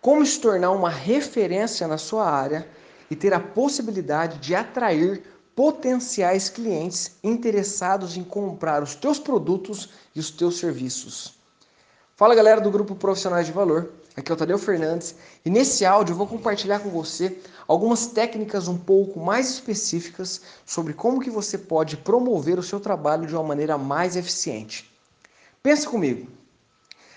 como se tornar uma referência na sua área e ter a possibilidade de atrair potenciais clientes interessados em comprar os teus produtos e os teus serviços. Fala galera do grupo Profissionais de Valor, aqui é o Tadeu Fernandes e nesse áudio eu vou compartilhar com você algumas técnicas um pouco mais específicas sobre como que você pode promover o seu trabalho de uma maneira mais eficiente. Pensa comigo,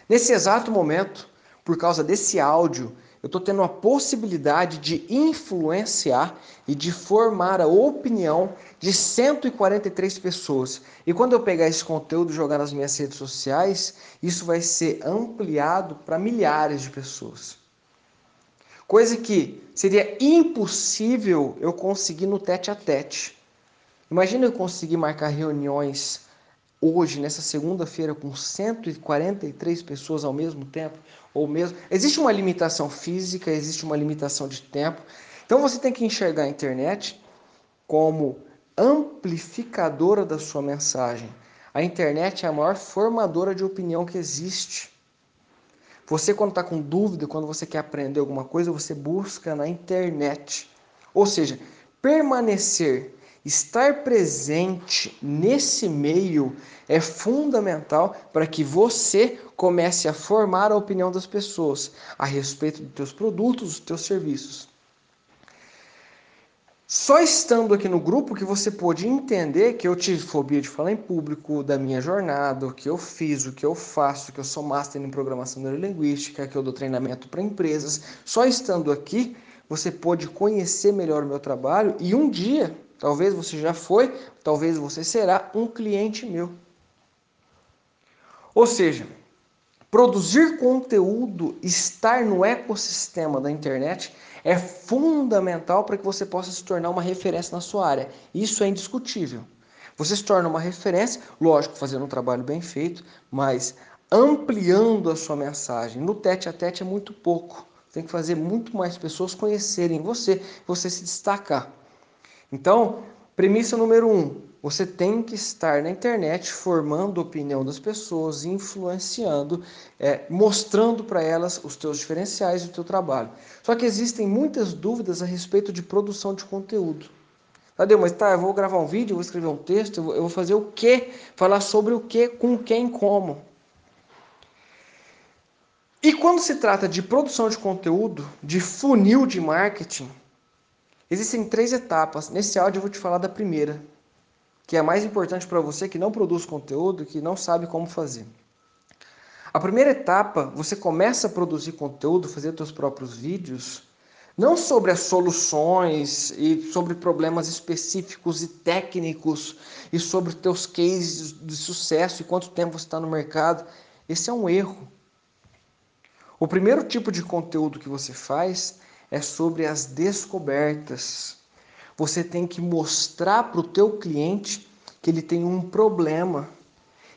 nesse exato momento, por causa desse áudio, eu estou tendo a possibilidade de influenciar e de formar a opinião de 143 pessoas. E quando eu pegar esse conteúdo e jogar nas minhas redes sociais, isso vai ser ampliado para milhares de pessoas. Coisa que seria impossível eu conseguir no tete a tete. Imagina eu conseguir marcar reuniões hoje, nessa segunda-feira, com 143 pessoas ao mesmo tempo, ou mesmo. Existe uma limitação física, existe uma limitação de tempo. Então você tem que enxergar a internet como amplificadora da sua mensagem. A internet é a maior formadora de opinião que existe. Você, quando está com dúvida, quando você quer aprender alguma coisa, você busca na internet. Ou seja, permanecer Estar presente nesse meio é fundamental para que você comece a formar a opinião das pessoas a respeito dos teus produtos, dos teus serviços. Só estando aqui no grupo que você pôde entender que eu tive fobia de falar em público, da minha jornada, o que eu fiz, o que eu faço, que eu sou master em programação neurolinguística, que eu dou treinamento para empresas. Só estando aqui, você pôde conhecer melhor o meu trabalho e um dia Talvez você já foi, talvez você será um cliente meu. Ou seja, produzir conteúdo, estar no ecossistema da internet é fundamental para que você possa se tornar uma referência na sua área. Isso é indiscutível. Você se torna uma referência, lógico, fazendo um trabalho bem feito, mas ampliando a sua mensagem. No tete a tete é muito pouco. Tem que fazer muito mais pessoas conhecerem você, você se destacar. Então, premissa número um: você tem que estar na internet formando a opinião das pessoas, influenciando, é, mostrando para elas os teus diferenciais e o teu trabalho. Só que existem muitas dúvidas a respeito de produção de conteúdo. Tadeu, mas tá, eu vou gravar um vídeo, eu vou escrever um texto, eu vou, eu vou fazer o quê? Falar sobre o quê, com quem, como. E quando se trata de produção de conteúdo, de funil de marketing, Existem três etapas. Nesse áudio eu vou te falar da primeira, que é a mais importante para você que não produz conteúdo, que não sabe como fazer. A primeira etapa, você começa a produzir conteúdo, fazer seus próprios vídeos, não sobre as soluções e sobre problemas específicos e técnicos e sobre teus cases de sucesso e quanto tempo você está no mercado. Esse é um erro. O primeiro tipo de conteúdo que você faz é sobre as descobertas. Você tem que mostrar para o teu cliente que ele tem um problema.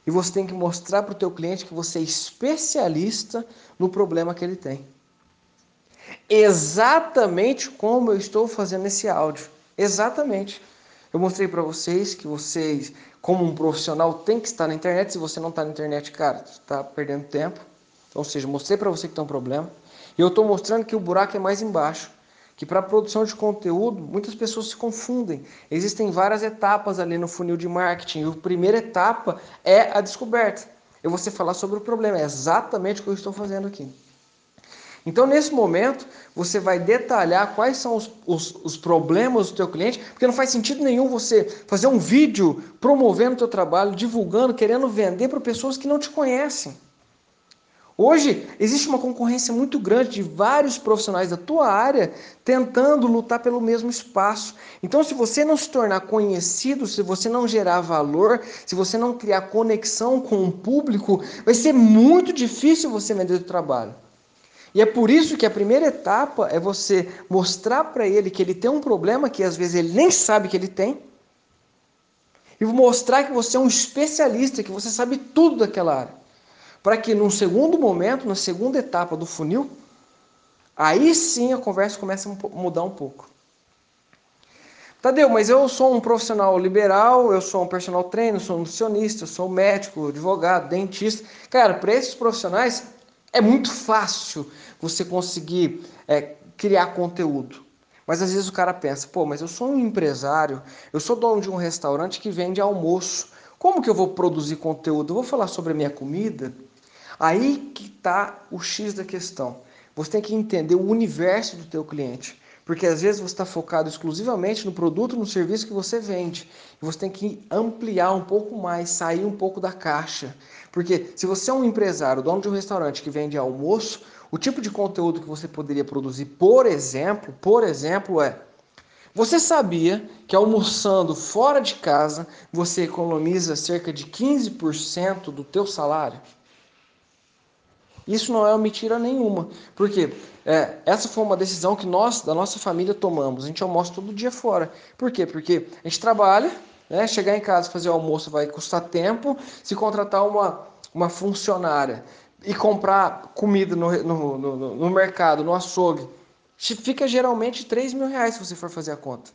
E você tem que mostrar para o teu cliente que você é especialista no problema que ele tem. Exatamente como eu estou fazendo esse áudio. Exatamente. Eu mostrei para vocês que vocês, como um profissional, tem que estar na internet. Se você não está na internet, cara, está perdendo tempo. Ou seja, mostrei para você que tem um problema. E eu estou mostrando que o buraco é mais embaixo. Que para produção de conteúdo, muitas pessoas se confundem. Existem várias etapas ali no funil de marketing. E a primeira etapa é a descoberta. Eu vou falar sobre o problema. É exatamente o que eu estou fazendo aqui. Então, nesse momento, você vai detalhar quais são os, os, os, problemas do teu cliente, porque não faz sentido nenhum você fazer um vídeo promovendo o teu trabalho, divulgando, querendo vender para pessoas que não te conhecem. Hoje existe uma concorrência muito grande de vários profissionais da tua área tentando lutar pelo mesmo espaço. Então, se você não se tornar conhecido, se você não gerar valor, se você não criar conexão com o público, vai ser muito difícil você vender o trabalho. E é por isso que a primeira etapa é você mostrar para ele que ele tem um problema que às vezes ele nem sabe que ele tem. E mostrar que você é um especialista, que você sabe tudo daquela área para que num segundo momento, na segunda etapa do funil, aí sim a conversa começa a mudar um pouco. Tadeu, mas eu sou um profissional liberal, eu sou um personal trainer, sou um nutricionista, sou um médico, advogado, dentista. Cara, para esses profissionais, É muito fácil você conseguir é, criar conteúdo. Mas às vezes o cara pensa, pô, mas eu sou um empresário, eu sou dono de um restaurante que vende almoço. Como que eu vou produzir conteúdo? Eu vou falar sobre a minha comida? Aí que está o X da questão. Você tem que entender o universo do teu cliente. Porque às vezes você está focado exclusivamente no produto, no serviço que você vende. E você tem que ampliar um pouco mais, sair um pouco da caixa. Porque se você é um empresário, dono de um restaurante que vende almoço, o tipo de conteúdo que você poderia produzir, por exemplo, por exemplo, é você sabia que almoçando fora de casa, você economiza cerca de 15% do teu salário? Isso não é uma mentira nenhuma, porque é, essa foi uma decisão que nós, da nossa família, tomamos. A gente almoça todo dia fora. Por quê? Porque a gente trabalha, né? chegar em casa fazer o almoço vai custar tempo, se contratar uma, uma funcionária e comprar comida no, no, no, no mercado, no açougue, fica geralmente 3 mil reais se você for fazer a conta.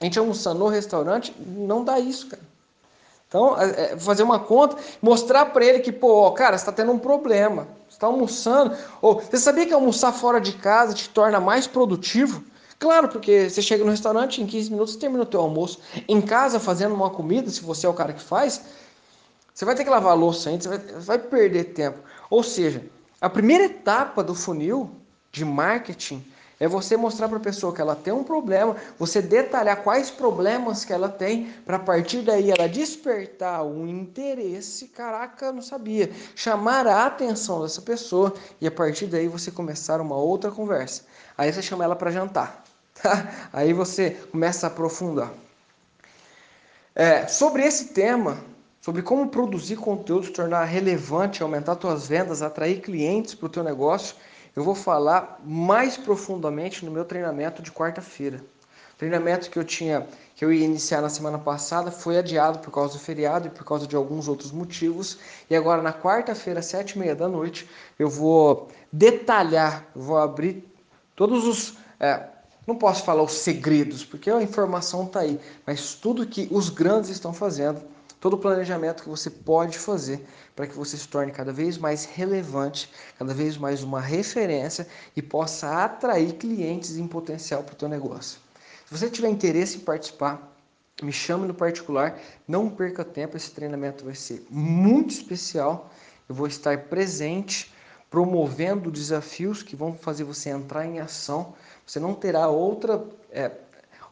A gente almoçando no restaurante, não dá isso, cara. Então, é, é fazer uma conta, mostrar para ele que, pô, cara, você está tendo um problema. Você está almoçando. Ou você sabia que almoçar fora de casa te torna mais produtivo? Claro, porque você chega no restaurante, em 15 minutos você termina o teu almoço. Em casa, fazendo uma comida, se você é o cara que faz, você vai ter que lavar a louça antes, você vai, vai perder tempo. Ou seja, a primeira etapa do funil de marketing é você mostrar para a pessoa que ela tem um problema, você detalhar quais problemas que ela tem, para a partir daí ela despertar um interesse, caraca, não sabia, chamar a atenção dessa pessoa e a partir daí você começar uma outra conversa. Aí você chama ela para jantar, tá? Aí você começa a aprofundar. É, sobre esse tema, sobre como produzir conteúdo, tornar relevante, aumentar suas vendas, atrair clientes para o teu negócio, eu vou falar mais profundamente no meu treinamento de quarta-feira. Treinamento que eu tinha, que eu ia iniciar na semana passada, foi adiado por causa do feriado e por causa de alguns outros motivos. E agora na quarta-feira, sete e meia da noite, eu vou detalhar, vou abrir todos os é, não posso falar os segredos, porque a informação está aí, mas tudo que os grandes estão fazendo todo o planejamento que você pode fazer para que você se torne cada vez mais relevante, cada vez mais uma referência e possa atrair clientes em potencial para o teu negócio. Se você tiver interesse em participar, me chame no particular, não perca tempo, esse treinamento vai ser muito especial. Eu vou estar presente, promovendo desafios que vão fazer você entrar em ação. Você não terá outra, é,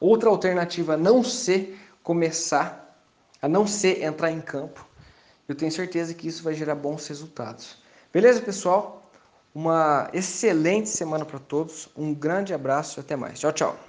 outra alternativa a não ser começar a não ser entrar em campo. Eu tenho certeza que isso vai gerar bons resultados. Beleza, pessoal? Uma excelente semana para todos. Um grande abraço e até mais. Tchau, tchau.